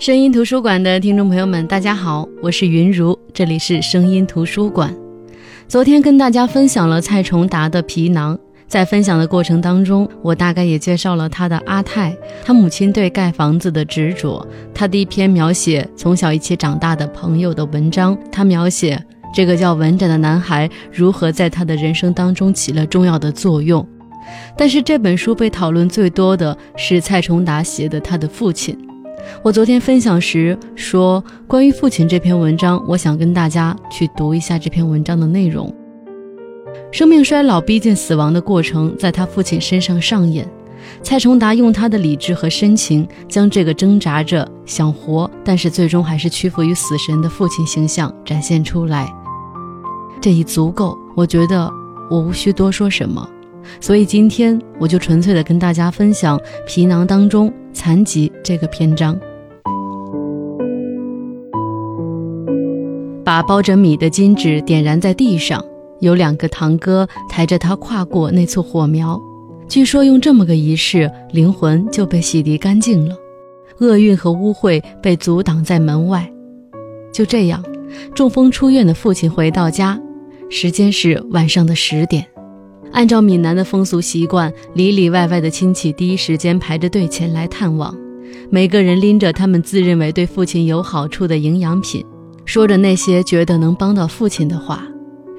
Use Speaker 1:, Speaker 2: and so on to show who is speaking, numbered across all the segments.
Speaker 1: 声音图书馆的听众朋友们，大家好，我是云如，这里是声音图书馆。昨天跟大家分享了蔡崇达的《皮囊》，在分享的过程当中，我大概也介绍了他的阿泰，他母亲对盖房子的执着，他的一篇描写从小一起长大的朋友的文章，他描写这个叫文展的男孩如何在他的人生当中起了重要的作用。但是这本书被讨论最多的是蔡崇达写的他的父亲。我昨天分享时说，关于父亲这篇文章，我想跟大家去读一下这篇文章的内容。生命衰老、逼近死亡的过程，在他父亲身上上演。蔡崇达用他的理智和深情，将这个挣扎着想活，但是最终还是屈服于死神的父亲形象展现出来。这已足够，我觉得我无需多说什么。所以今天我就纯粹的跟大家分享《皮囊》当中残疾这个篇章。把包着米的金纸点燃在地上，有两个堂哥抬着它跨过那簇火苗。据说用这么个仪式，灵魂就被洗涤干净了，厄运和污秽被阻挡在门外。就这样，中风出院的父亲回到家，时间是晚上的十点。按照闽南的风俗习惯，里里外外的亲戚第一时间排着队前来探望，每个人拎着他们自认为对父亲有好处的营养品，说着那些觉得能帮到父亲的话。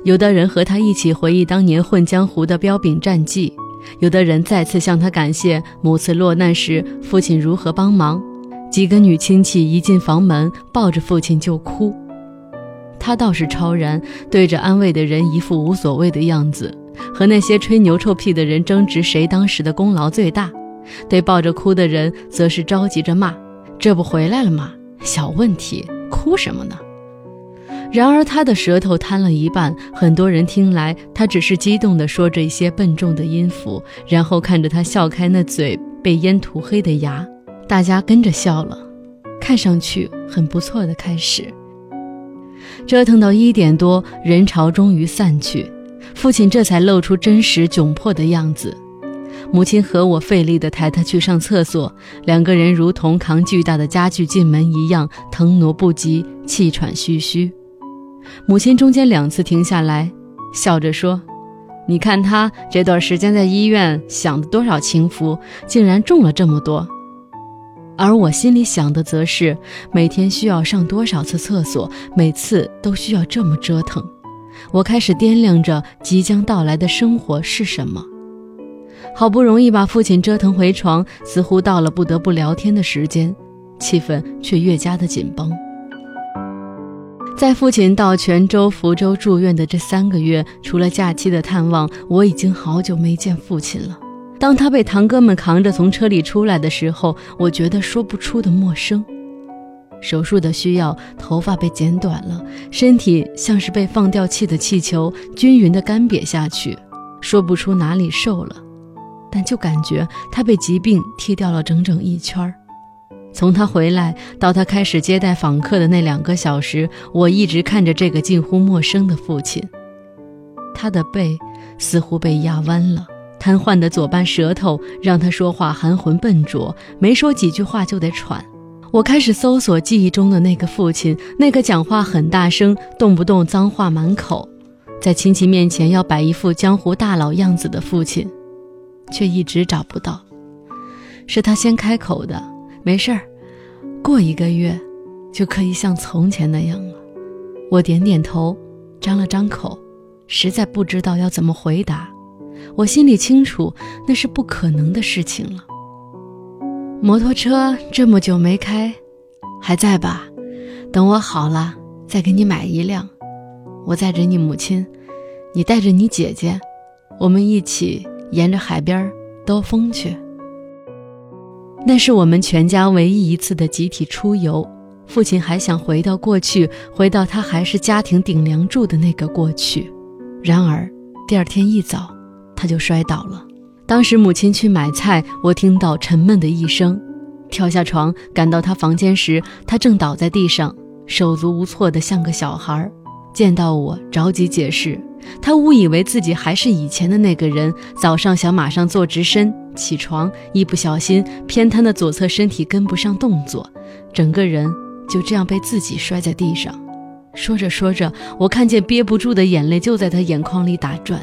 Speaker 1: 有的人和他一起回忆当年混江湖的彪炳战绩，有的人再次向他感谢母次落难时父亲如何帮忙。几个女亲戚一进房门，抱着父亲就哭。他倒是超然，对着安慰的人一副无所谓的样子。和那些吹牛臭屁的人争执谁当时的功劳最大，对抱着哭的人则是着急着骂：“这不回来了吗？小问题，哭什么呢？”然而他的舌头瘫了一半，很多人听来他只是激动地说着一些笨重的音符，然后看着他笑开那嘴被烟涂黑的牙，大家跟着笑了，看上去很不错的开始。折腾到一点多，人潮终于散去。父亲这才露出真实窘迫的样子，母亲和我费力地抬他去上厕所，两个人如同扛巨大的家具进门一样，腾挪不及，气喘吁吁。母亲中间两次停下来，笑着说：“你看他这段时间在医院享的多少清福，竟然中了这么多。”而我心里想的则是，每天需要上多少次厕所，每次都需要这么折腾。我开始掂量着即将到来的生活是什么。好不容易把父亲折腾回床，似乎到了不得不聊天的时间，气氛却越加的紧绷。在父亲到泉州、福州住院的这三个月，除了假期的探望，我已经好久没见父亲了。当他被堂哥们扛着从车里出来的时候，我觉得说不出的陌生。手术的需要，头发被剪短了，身体像是被放掉气的气球，均匀的干瘪下去，说不出哪里瘦了，但就感觉他被疾病剃掉了整整一圈儿。从他回来到他开始接待访客的那两个小时，我一直看着这个近乎陌生的父亲，他的背似乎被压弯了，瘫痪的左半舌头让他说话含混笨拙，没说几句话就得喘。我开始搜索记忆中的那个父亲，那个讲话很大声、动不动脏话满口，在亲戚面前要摆一副江湖大佬样子的父亲，却一直找不到。是他先开口的，没事儿，过一个月就可以像从前那样了。我点点头，张了张口，实在不知道要怎么回答。我心里清楚，那是不可能的事情了。摩托车这么久没开，还在吧？等我好了再给你买一辆。我载着你母亲，你带着你姐姐，我们一起沿着海边兜风去。那是我们全家唯一一次的集体出游。父亲还想回到过去，回到他还是家庭顶梁柱的那个过去。然而第二天一早，他就摔倒了。当时母亲去买菜，我听到沉闷的一声，跳下床赶到她房间时，她正倒在地上，手足无措的像个小孩。见到我着急解释，他误以为自己还是以前的那个人。早上想马上坐直身，起床，一不小心偏瘫的左侧身体跟不上动作，整个人就这样被自己摔在地上。说着说着，我看见憋不住的眼泪就在他眼眶里打转。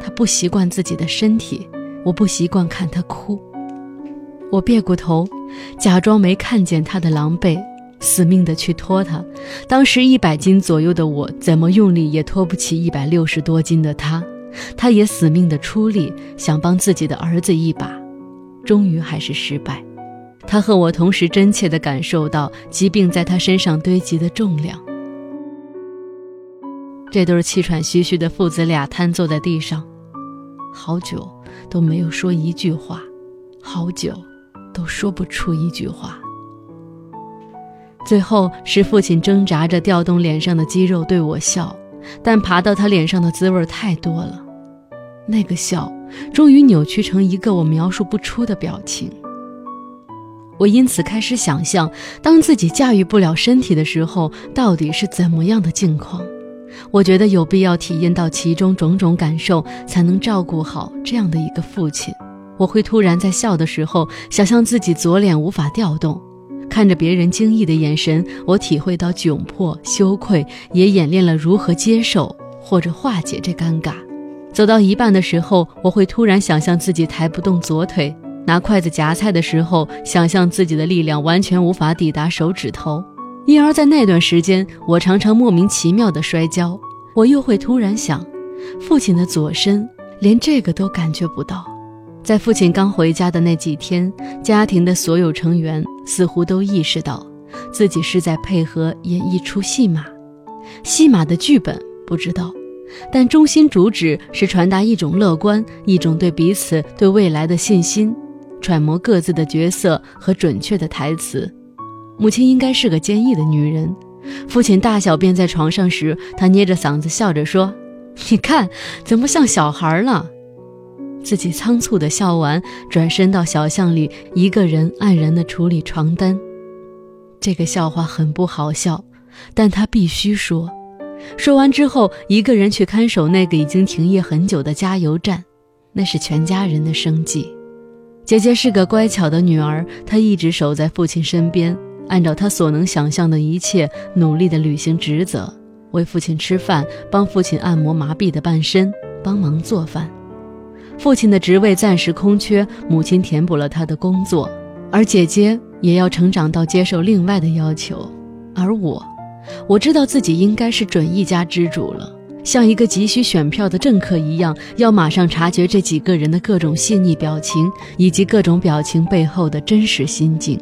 Speaker 1: 他不习惯自己的身体，我不习惯看他哭。我别过头，假装没看见他的狼狈，死命的去拖他。当时一百斤左右的我，怎么用力也拖不起一百六十多斤的他。他也死命的出力，想帮自己的儿子一把，终于还是失败。他和我同时真切地感受到疾病在他身上堆积的重量。这对气喘吁吁的父子俩瘫坐在地上，好久都没有说一句话，好久都说不出一句话。最后是父亲挣扎着调动脸上的肌肉对我笑，但爬到他脸上的滋味太多了，那个笑终于扭曲成一个我描述不出的表情。我因此开始想象，当自己驾驭不了身体的时候，到底是怎么样的境况。我觉得有必要体验到其中种种感受，才能照顾好这样的一个父亲。我会突然在笑的时候，想象自己左脸无法调动，看着别人惊异的眼神，我体会到窘迫、羞愧，也演练了如何接受或者化解这尴尬。走到一半的时候，我会突然想象自己抬不动左腿，拿筷子夹菜的时候，想象自己的力量完全无法抵达手指头。因而，在那段时间，我常常莫名其妙的摔跤。我又会突然想，父亲的左身连这个都感觉不到。在父亲刚回家的那几天，家庭的所有成员似乎都意识到，自己是在配合演一出戏码。戏码的剧本不知道，但中心主旨是传达一种乐观，一种对彼此、对未来的信心，揣摩各自的角色和准确的台词。母亲应该是个坚毅的女人。父亲大小便在床上时，他捏着嗓子笑着说：“你看，怎么像小孩了？”自己仓促地笑完，转身到小巷里，一个人黯然地处理床单。这个笑话很不好笑，但他必须说。说完之后，一个人去看守那个已经停业很久的加油站，那是全家人的生计。姐姐是个乖巧的女儿，她一直守在父亲身边。按照他所能想象的一切，努力地履行职责，为父亲吃饭，帮父亲按摩麻痹的半身，帮忙做饭。父亲的职位暂时空缺，母亲填补了他的工作，而姐姐也要成长到接受另外的要求。而我，我知道自己应该是准一家之主了，像一个急需选票的政客一样，要马上察觉这几个人的各种细腻表情，以及各种表情背后的真实心境。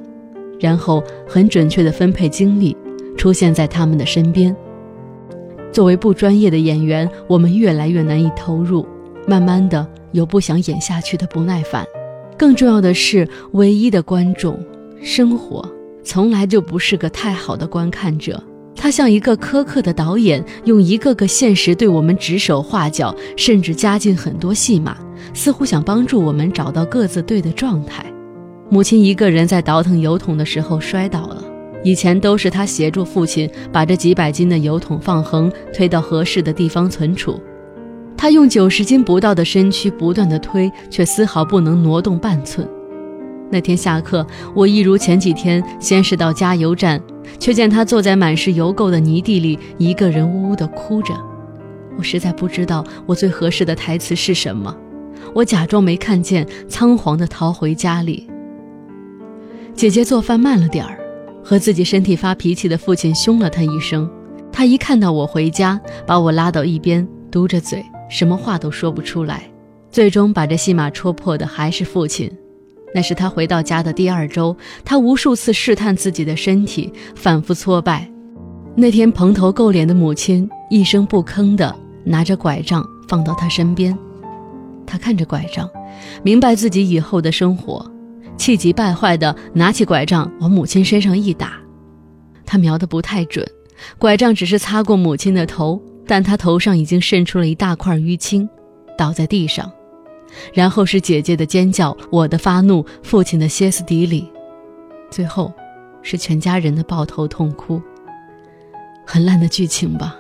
Speaker 1: 然后很准确地分配精力，出现在他们的身边。作为不专业的演员，我们越来越难以投入，慢慢的有不想演下去的不耐烦。更重要的是，唯一的观众生活从来就不是个太好的观看者，他像一个苛刻的导演，用一个个现实对我们指手画脚，甚至加进很多戏码，似乎想帮助我们找到各自对的状态。母亲一个人在倒腾油桶的时候摔倒了。以前都是她协助父亲把这几百斤的油桶放横，推到合适的地方存储。她用九十斤不到的身躯不断的推，却丝毫不能挪动半寸。那天下课，我一如前几天，先是到加油站，却见她坐在满是油垢的泥地里，一个人呜呜的哭着。我实在不知道我最合适的台词是什么，我假装没看见，仓皇的逃回家里。姐姐做饭慢了点儿，和自己身体发脾气的父亲凶了他一声。他一看到我回家，把我拉到一边，嘟着嘴，什么话都说不出来。最终把这戏码戳破的还是父亲。那是他回到家的第二周，他无数次试探自己的身体，反复挫败。那天蓬头垢脸的母亲一声不吭地拿着拐杖放到他身边，他看着拐杖，明白自己以后的生活。气急败坏地拿起拐杖往母亲身上一打，他瞄得不太准，拐杖只是擦过母亲的头，但他头上已经渗出了一大块淤青，倒在地上。然后是姐姐的尖叫，我的发怒，父亲的歇斯底里，最后是全家人的抱头痛哭。很烂的剧情吧？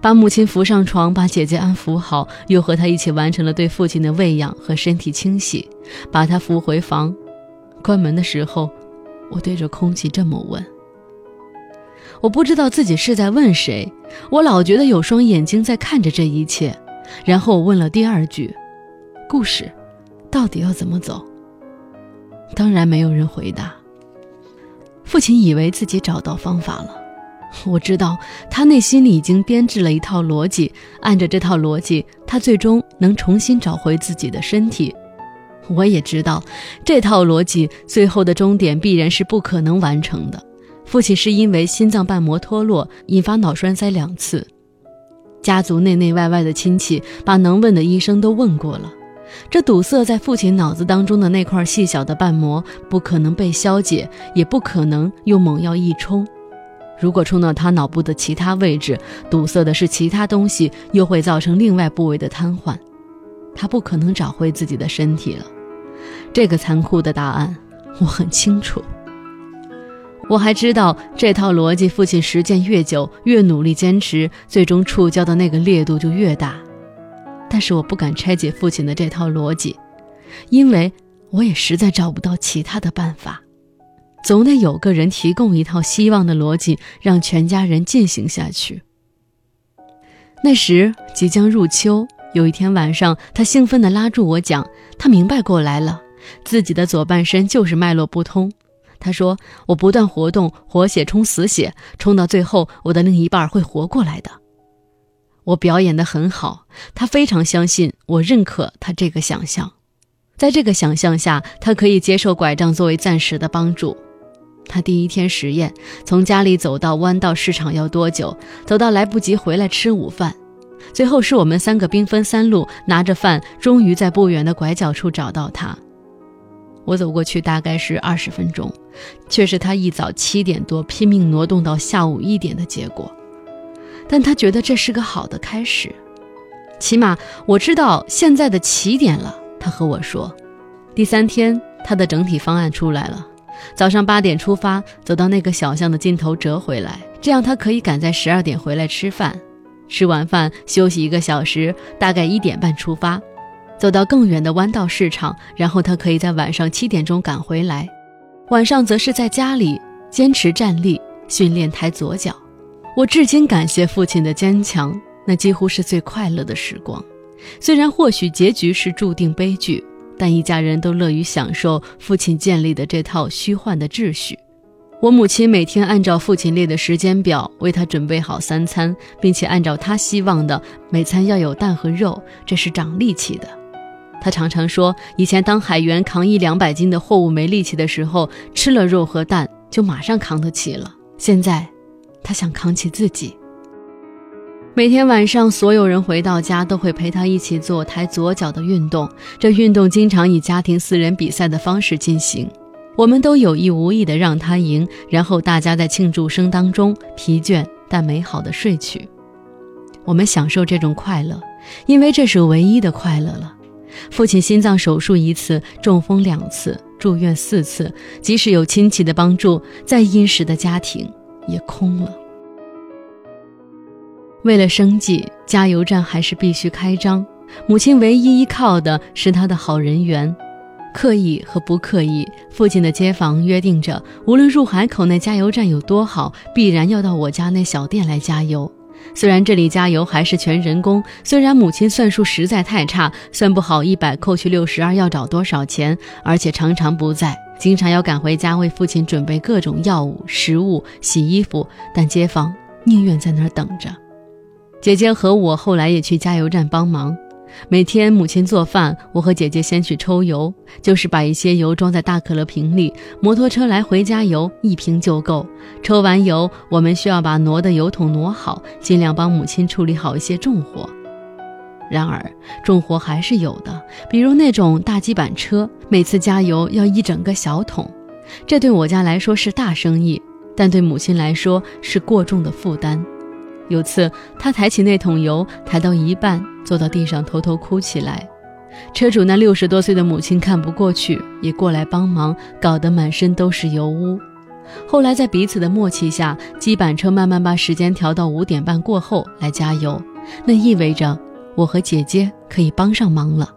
Speaker 1: 把母亲扶上床，把姐姐安抚好，又和她一起完成了对父亲的喂养和身体清洗，把她扶回房。关门的时候，我对着空气这么问。我不知道自己是在问谁，我老觉得有双眼睛在看着这一切。然后我问了第二句：“故事到底要怎么走？”当然没有人回答。父亲以为自己找到方法了。我知道他内心里已经编制了一套逻辑，按着这套逻辑，他最终能重新找回自己的身体。我也知道，这套逻辑最后的终点必然是不可能完成的。父亲是因为心脏瓣膜脱落，引发脑栓塞两次。家族内内外外的亲戚把能问的医生都问过了，这堵塞在父亲脑子当中的那块细小的瓣膜不可能被消解，也不可能用猛药一冲。如果冲到他脑部的其他位置，堵塞的是其他东西，又会造成另外部位的瘫痪，他不可能找回自己的身体了。这个残酷的答案我很清楚。我还知道这套逻辑，父亲实践越久，越努力坚持，最终触礁的那个烈度就越大。但是我不敢拆解父亲的这套逻辑，因为我也实在找不到其他的办法。总得有个人提供一套希望的逻辑，让全家人进行下去。那时即将入秋，有一天晚上，他兴奋地拉住我讲，他明白过来了，自己的左半身就是脉络不通。他说：“我不断活动，活血冲死血，冲到最后，我的另一半会活过来的。”我表演得很好，他非常相信，我认可他这个想象。在这个想象下，他可以接受拐杖作为暂时的帮助。他第一天实验，从家里走到弯道市场要多久？走到来不及回来吃午饭。最后是我们三个兵分三路，拿着饭，终于在不远的拐角处找到他。我走过去大概是二十分钟，却是他一早七点多拼命挪动到下午一点的结果。但他觉得这是个好的开始，起码我知道现在的起点了。他和我说，第三天他的整体方案出来了。早上八点出发，走到那个小巷的尽头折回来，这样他可以赶在十二点回来吃饭。吃完饭休息一个小时，大概一点半出发，走到更远的弯道市场，然后他可以在晚上七点钟赶回来。晚上则是在家里坚持站立训练抬左脚。我至今感谢父亲的坚强，那几乎是最快乐的时光。虽然或许结局是注定悲剧。但一家人都乐于享受父亲建立的这套虚幻的秩序。我母亲每天按照父亲列的时间表为他准备好三餐，并且按照他希望的每餐要有蛋和肉，这是长力气的。他常常说，以前当海员扛一两百斤的货物没力气的时候，吃了肉和蛋就马上扛得起了。现在，他想扛起自己。每天晚上，所有人回到家都会陪他一起做抬左脚的运动。这运动经常以家庭四人比赛的方式进行，我们都有意无意地让他赢，然后大家在庆祝声当中疲倦但美好的睡去。我们享受这种快乐，因为这是唯一的快乐了。父亲心脏手术一次，中风两次，住院四次，即使有亲戚的帮助，再殷实的家庭也空了。为了生计，加油站还是必须开张。母亲唯一依靠的是她的好人缘，刻意和不刻意，附近的街坊约定着，无论入海口那加油站有多好，必然要到我家那小店来加油。虽然这里加油还是全人工，虽然母亲算术实在太差，算不好一百扣去六十二要找多少钱，而且常常不在，经常要赶回家为父亲准备各种药物、食物、洗衣服，但街坊宁愿在那儿等着。姐姐和我后来也去加油站帮忙。每天母亲做饭，我和姐姐先去抽油，就是把一些油装在大可乐瓶里，摩托车来回加油，一瓶就够。抽完油，我们需要把挪的油桶挪好，尽量帮母亲处理好一些重活。然而重活还是有的，比如那种大基板车，每次加油要一整个小桶，这对我家来说是大生意，但对母亲来说是过重的负担。有次，他抬起那桶油，抬到一半，坐到地上偷偷哭起来。车主那六十多岁的母亲看不过去，也过来帮忙，搞得满身都是油污。后来在彼此的默契下，机板车慢慢把时间调到五点半过后来加油，那意味着我和姐姐可以帮上忙了。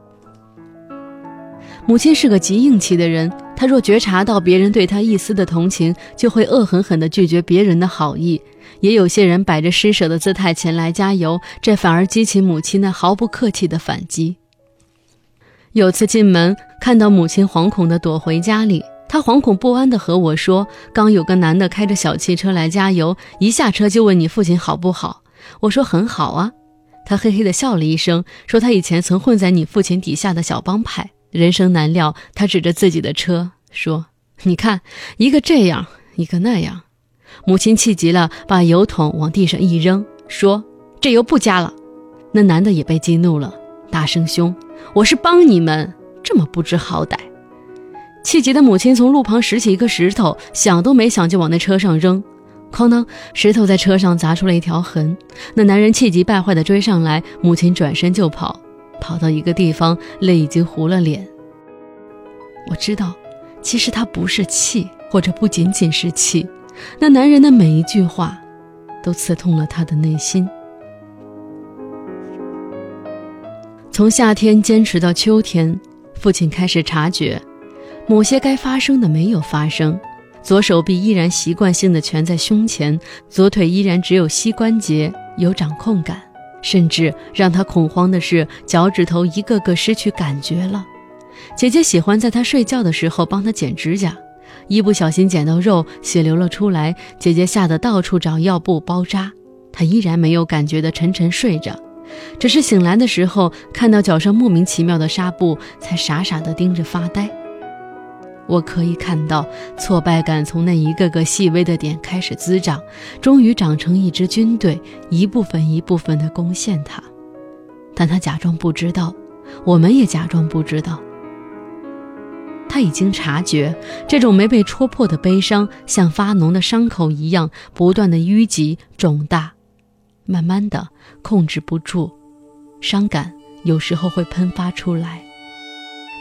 Speaker 1: 母亲是个极硬气的人，她若觉察到别人对她一丝的同情，就会恶狠狠地拒绝别人的好意。也有些人摆着施舍的姿态前来加油，这反而激起母亲那毫不客气的反击。有次进门看到母亲惶恐地躲回家里，她惶恐不安地和我说：“刚有个男的开着小汽车来加油，一下车就问你父亲好不好。”我说：“很好啊。”他嘿嘿地笑了一声，说：“他以前曾混在你父亲底下的小帮派。”人生难料，他指着自己的车说：“你看，一个这样，一个那样。”母亲气急了，把油桶往地上一扔，说：“这油不加了。”那男的也被激怒了，大声凶：“我是帮你们，这么不知好歹！”气急的母亲从路旁拾起一个石头，想都没想就往那车上扔，哐当，石头在车上砸出了一条痕。那男人气急败坏地追上来，母亲转身就跑。跑到一个地方，泪已经糊了脸。我知道，其实他不是气，或者不仅仅是气。那男人的每一句话，都刺痛了他的内心。从夏天坚持到秋天，父亲开始察觉，某些该发生的没有发生。左手臂依然习惯性的蜷在胸前，左腿依然只有膝关节有掌控感。甚至让他恐慌的是，脚趾头一个个失去感觉了。姐姐喜欢在他睡觉的时候帮他剪指甲，一不小心剪到肉，血流了出来，姐姐吓得到处找药布包扎。他依然没有感觉的沉沉睡着，只是醒来的时候看到脚上莫名其妙的纱布，才傻傻的盯着发呆。我可以看到挫败感从那一个个细微的点开始滋长，终于长成一支军队，一部分一部分地攻陷他。但他假装不知道，我们也假装不知道。他已经察觉这种没被戳破的悲伤，像发脓的伤口一样，不断的淤积肿大，慢慢的控制不住，伤感有时候会喷发出来。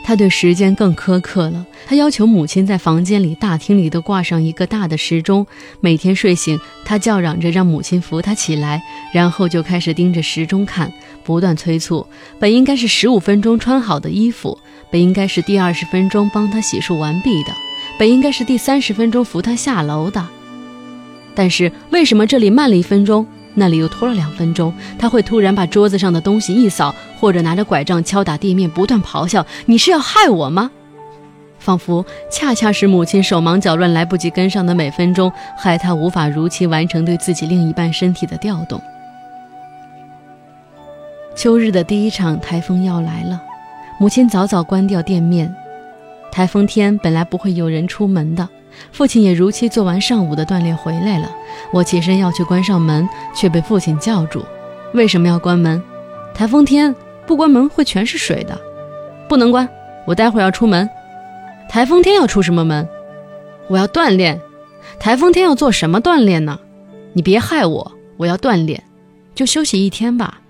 Speaker 1: 他对时间更苛刻了。他要求母亲在房间里、大厅里都挂上一个大的时钟。每天睡醒，他叫嚷着让母亲扶他起来，然后就开始盯着时钟看，不断催促。本应该是十五分钟穿好的衣服，本应该是第二十分钟帮他洗漱完毕的，本应该是第三十分钟扶他下楼的。但是为什么这里慢了一分钟？那里又拖了两分钟，他会突然把桌子上的东西一扫，或者拿着拐杖敲打地面，不断咆哮：“你是要害我吗？”仿佛恰恰是母亲手忙脚乱、来不及跟上的每分钟，害他无法如期完成对自己另一半身体的调动。秋日的第一场台风要来了，母亲早早关掉店面。台风天本来不会有人出门的。父亲也如期做完上午的锻炼回来了。我起身要去关上门，却被父亲叫住：“为什么要关门？台风天不关门会全是水的，不能关。我待会儿要出门。台风天要出什么门？我要锻炼。台风天要做什么锻炼呢？你别害我，我要锻炼，就休息一天吧。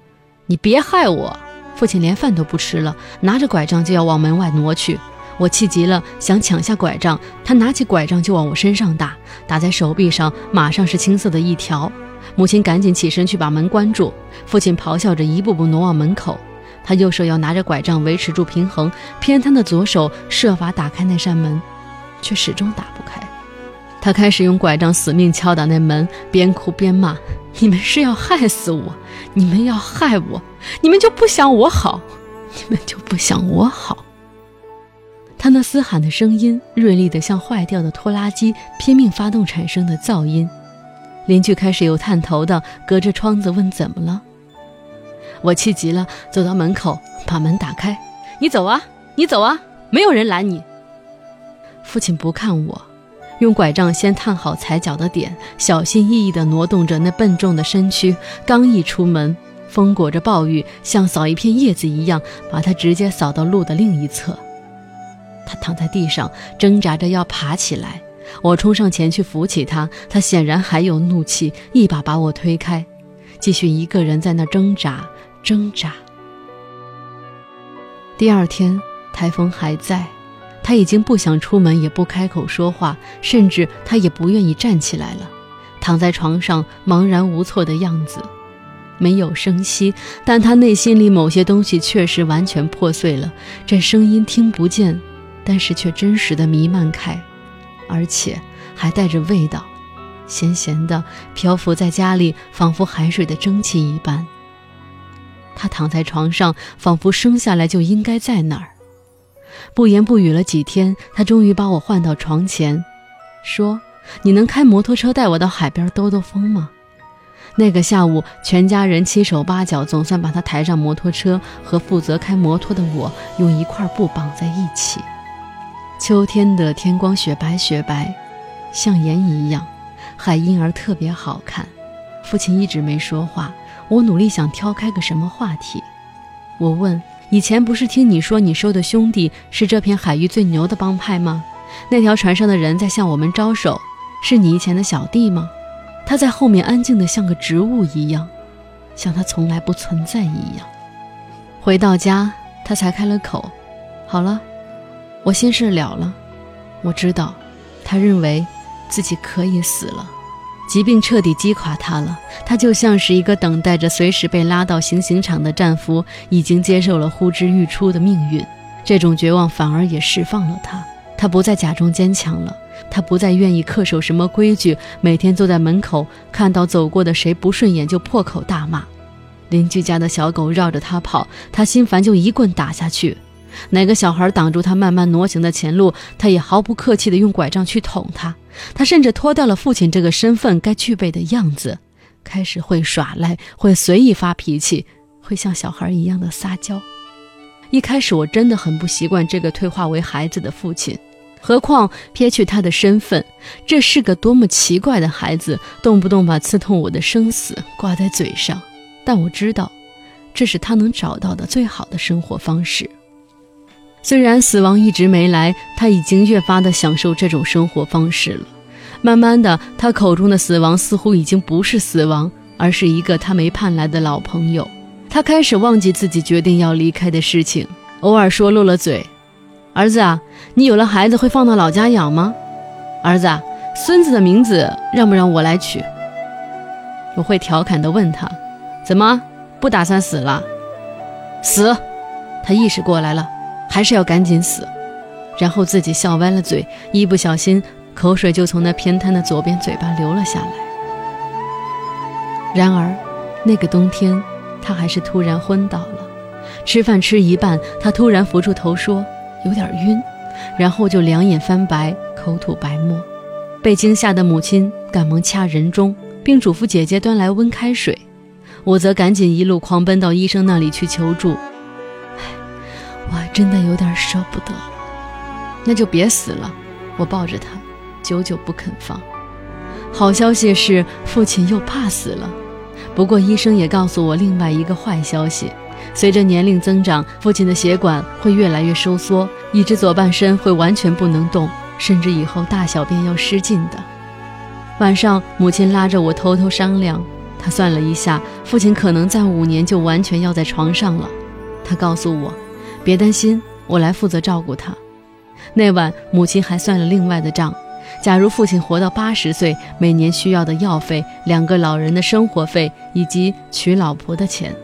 Speaker 1: 你别害我。”父亲连饭都不吃了，拿着拐杖就要往门外挪去。我气急了，想抢下拐杖，他拿起拐杖就往我身上打，打在手臂上，马上是青色的一条。母亲赶紧起身去把门关住，父亲咆哮着一步步挪往门口，他右手要拿着拐杖维持住平衡，偏瘫的左手设法打开那扇门，却始终打不开。他开始用拐杖死命敲打那门，边哭边骂：“你们是要害死我！你们要害我！你们就不想我好！你们就不想我好！”他那嘶喊的声音锐利得像坏掉的拖拉机拼命发动产生的噪音，邻居开始有探头的隔着窗子问怎么了。我气急了，走到门口把门打开：“你走啊，你走啊，没有人拦你。”父亲不看我，用拐杖先探好踩脚的点，小心翼翼地挪动着那笨重的身躯。刚一出门，风裹着暴雨，像扫一片叶子一样，把他直接扫到路的另一侧。他躺在地上，挣扎着要爬起来。我冲上前去扶起他，他显然还有怒气，一把把我推开，继续一个人在那挣扎挣扎。第二天，台风还在，他已经不想出门，也不开口说话，甚至他也不愿意站起来了，躺在床上茫然无措的样子，没有声息，但他内心里某些东西确实完全破碎了。这声音听不见，但是却真实的弥漫开，而且还带着味道，咸咸的，漂浮在家里，仿佛海水的蒸汽一般。他躺在床上，仿佛生下来就应该在那儿。不言不语了几天，他终于把我唤到床前，说：“你能开摩托车带我到海边兜兜风吗？”那个下午，全家人七手八脚，总算把他抬上摩托车，和负责开摩托的我用一块布绑在一起。秋天的天光雪白雪白，像盐一样，海婴儿特别好看。父亲一直没说话，我努力想挑开个什么话题。我问。以前不是听你说你收的兄弟是这片海域最牛的帮派吗？那条船上的人在向我们招手，是你以前的小弟吗？他在后面安静的像个植物一样，像他从来不存在一样。回到家，他才开了口：“好了，我心事了了。我知道，他认为自己可以死了。”疾病彻底击垮他了，他就像是一个等待着随时被拉到行刑场的战俘，已经接受了呼之欲出的命运。这种绝望反而也释放了他，他不再假装坚强了，他不再愿意恪守什么规矩，每天坐在门口，看到走过的谁不顺眼就破口大骂。邻居家的小狗绕着他跑，他心烦就一棍打下去。哪个小孩挡住他慢慢挪行的前路，他也毫不客气地用拐杖去捅他。他甚至脱掉了父亲这个身份该具备的样子，开始会耍赖，会随意发脾气，会像小孩一样的撒娇。一开始我真的很不习惯这个退化为孩子的父亲，何况撇去他的身份，这是个多么奇怪的孩子，动不动把刺痛我的生死挂在嘴上。但我知道，这是他能找到的最好的生活方式。虽然死亡一直没来，他已经越发的享受这种生活方式了。慢慢的，他口中的死亡似乎已经不是死亡，而是一个他没盼来的老朋友。他开始忘记自己决定要离开的事情，偶尔说漏了嘴：“儿子啊，你有了孩子会放到老家养吗？儿子，孙子的名字让不让我来取？”我会调侃地问他：“怎么不打算死了？”死！他意识过来了。还是要赶紧死，然后自己笑歪了嘴，一不小心口水就从那偏瘫的左边嘴巴流了下来。然而，那个冬天，他还是突然昏倒了。吃饭吃一半，他突然扶住头说：“有点晕。”然后就两眼翻白，口吐白沫。被惊吓的母亲赶忙掐人中，并嘱咐姐姐端来温开水。我则赶紧一路狂奔到医生那里去求助。我真的有点舍不得，那就别死了。我抱着他，久久不肯放。好消息是，父亲又怕死了。不过医生也告诉我另外一个坏消息：随着年龄增长，父亲的血管会越来越收缩，以致左半身会完全不能动，甚至以后大小便要失禁的。晚上，母亲拉着我偷偷商量，她算了一下，父亲可能在五年就完全要在床上了。她告诉我。别担心，我来负责照顾他。那晚，母亲还算了另外的账：假如父亲活到八十岁，每年需要的药费、两个老人的生活费以及娶老婆的钱，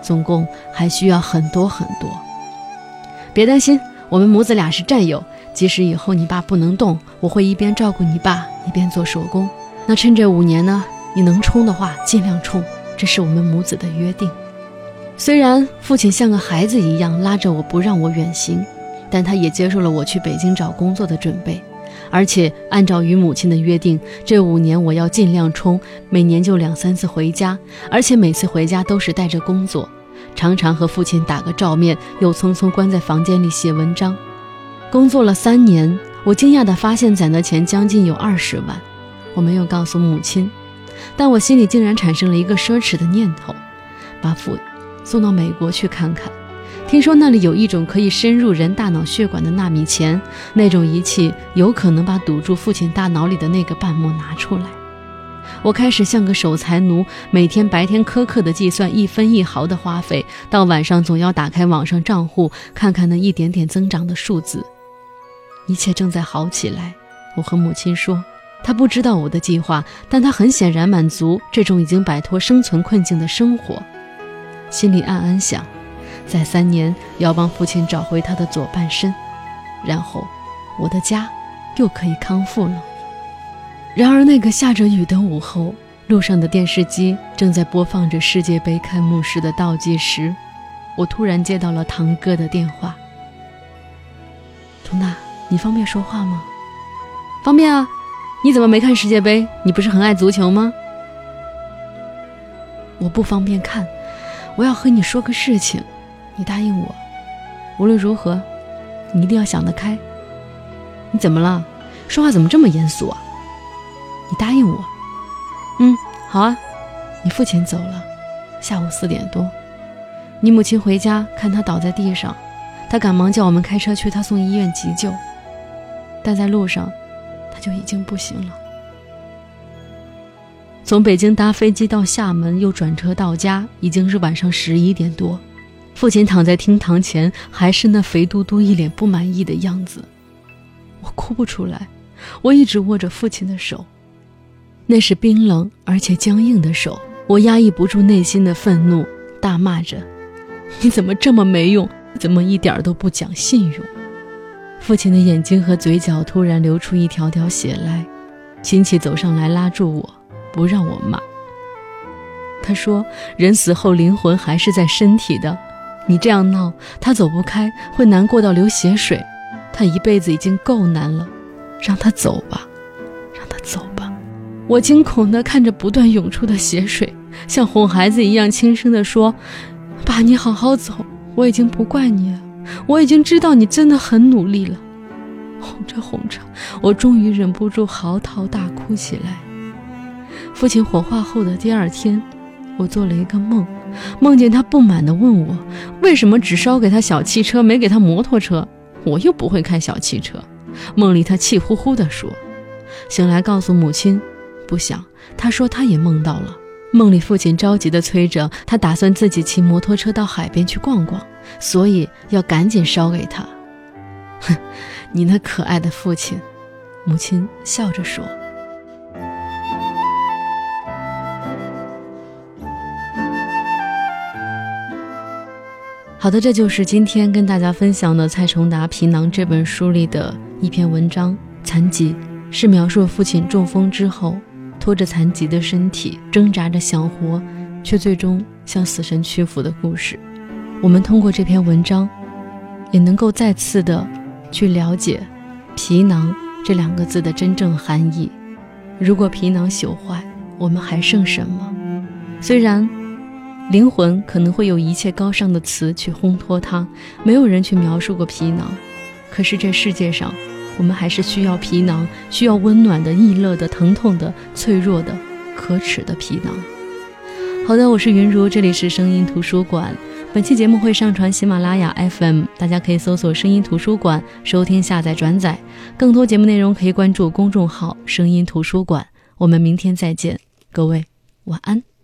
Speaker 1: 总共还需要很多很多。别担心，我们母子俩是战友。即使以后你爸不能动，我会一边照顾你爸，一边做手工。那趁这五年呢，你能冲的话尽量冲，这是我们母子的约定。虽然父亲像个孩子一样拉着我不让我远行，但他也接受了我去北京找工作的准备，而且按照与母亲的约定，这五年我要尽量冲，每年就两三次回家，而且每次回家都是带着工作，常常和父亲打个照面，又匆匆关在房间里写文章。工作了三年，我惊讶地发现攒的钱将近有二十万，我没有告诉母亲，但我心里竟然产生了一个奢侈的念头，把父。送到美国去看看，听说那里有一种可以深入人大脑血管的纳米钳，那种仪器有可能把堵住父亲大脑里的那个瓣膜拿出来。我开始像个守财奴，每天白天苛刻地计算一分一毫的花费，到晚上总要打开网上账户看看那一点点增长的数字。一切正在好起来。我和母亲说，他不知道我的计划，但他很显然满足这种已经摆脱生存困境的生活，心里暗暗想，在三年要帮父亲找回他的左半身，然后我的家又可以康复了。然而那个下着雨的午后，路上的电视机正在播放着世界杯开幕式的倒计时，我突然接到了堂哥的电话。图娜，你方便说话吗？方便啊，你怎么没看世界杯？你不是很爱足球吗？我不方便看，我要和你说个事情，你答应我，无论如何，你一定要想得开。你怎么了？说话怎么这么严肃啊？你答应我，嗯，好啊。你父亲走了，下午四点多，你母亲回家看他倒在地上，他赶忙叫我们开车去他送医院急救，但在路上。他就已经不行了。从北京搭飞机到厦门，又转车到家，已经是晚上十一点多。父亲躺在厅堂前，还是那肥嘟嘟、一脸不满意的样子。我哭不出来，我一直握着父亲的手，那是冰冷而且僵硬的手。我压抑不住内心的愤怒，大骂着：“你怎么这么没用？怎么一点都不讲信用？”父亲的眼睛和嘴角突然流出一条条血来，亲戚走上来拉住我，不让我骂。他说：“人死后灵魂还是在身体的，你这样闹，他走不开，会难过到流血水。他一辈子已经够难了，让他走吧，让他走吧。”我惊恐地看着不断涌出的血水，像哄孩子一样轻声地说：“爸，你好好走，我已经不怪你了。”我已经知道你真的很努力了，哄着哄着，我终于忍不住嚎啕大哭起来。父亲火化后的第二天，我做了一个梦，梦见他不满地问我，为什么只烧给他小汽车，没给他摩托车？我又不会开小汽车。梦里他气呼呼地说。醒来告诉母亲，不想，他说他也梦到了。梦里，父亲着急地催着他，打算自己骑摩托车到海边去逛逛，所以要赶紧烧给他。哼，你那可爱的父亲，母亲笑着说。好的，这就是今天跟大家分享的蔡崇达《皮囊》这本书里的一篇文章。残疾是描述父亲中风之后。拖着残疾的身体挣扎着想活，却最终向死神屈服的故事。我们通过这篇文章，也能够再次的去了解“皮囊”这两个字的真正含义。如果皮囊朽坏，我们还剩什么？虽然灵魂可能会有一切高尚的词去烘托它，没有人去描述过皮囊，可是这世界上。我们还是需要皮囊，需要温暖的、易乐的、疼痛的、脆弱的、可耻的皮囊。好的，我是云如，这里是声音图书馆。本期节目会上传喜马拉雅 FM，大家可以搜索“声音图书馆”收听、下载、转载。更多节目内容可以关注公众号“声音图书馆”。我们明天再见，各位晚安。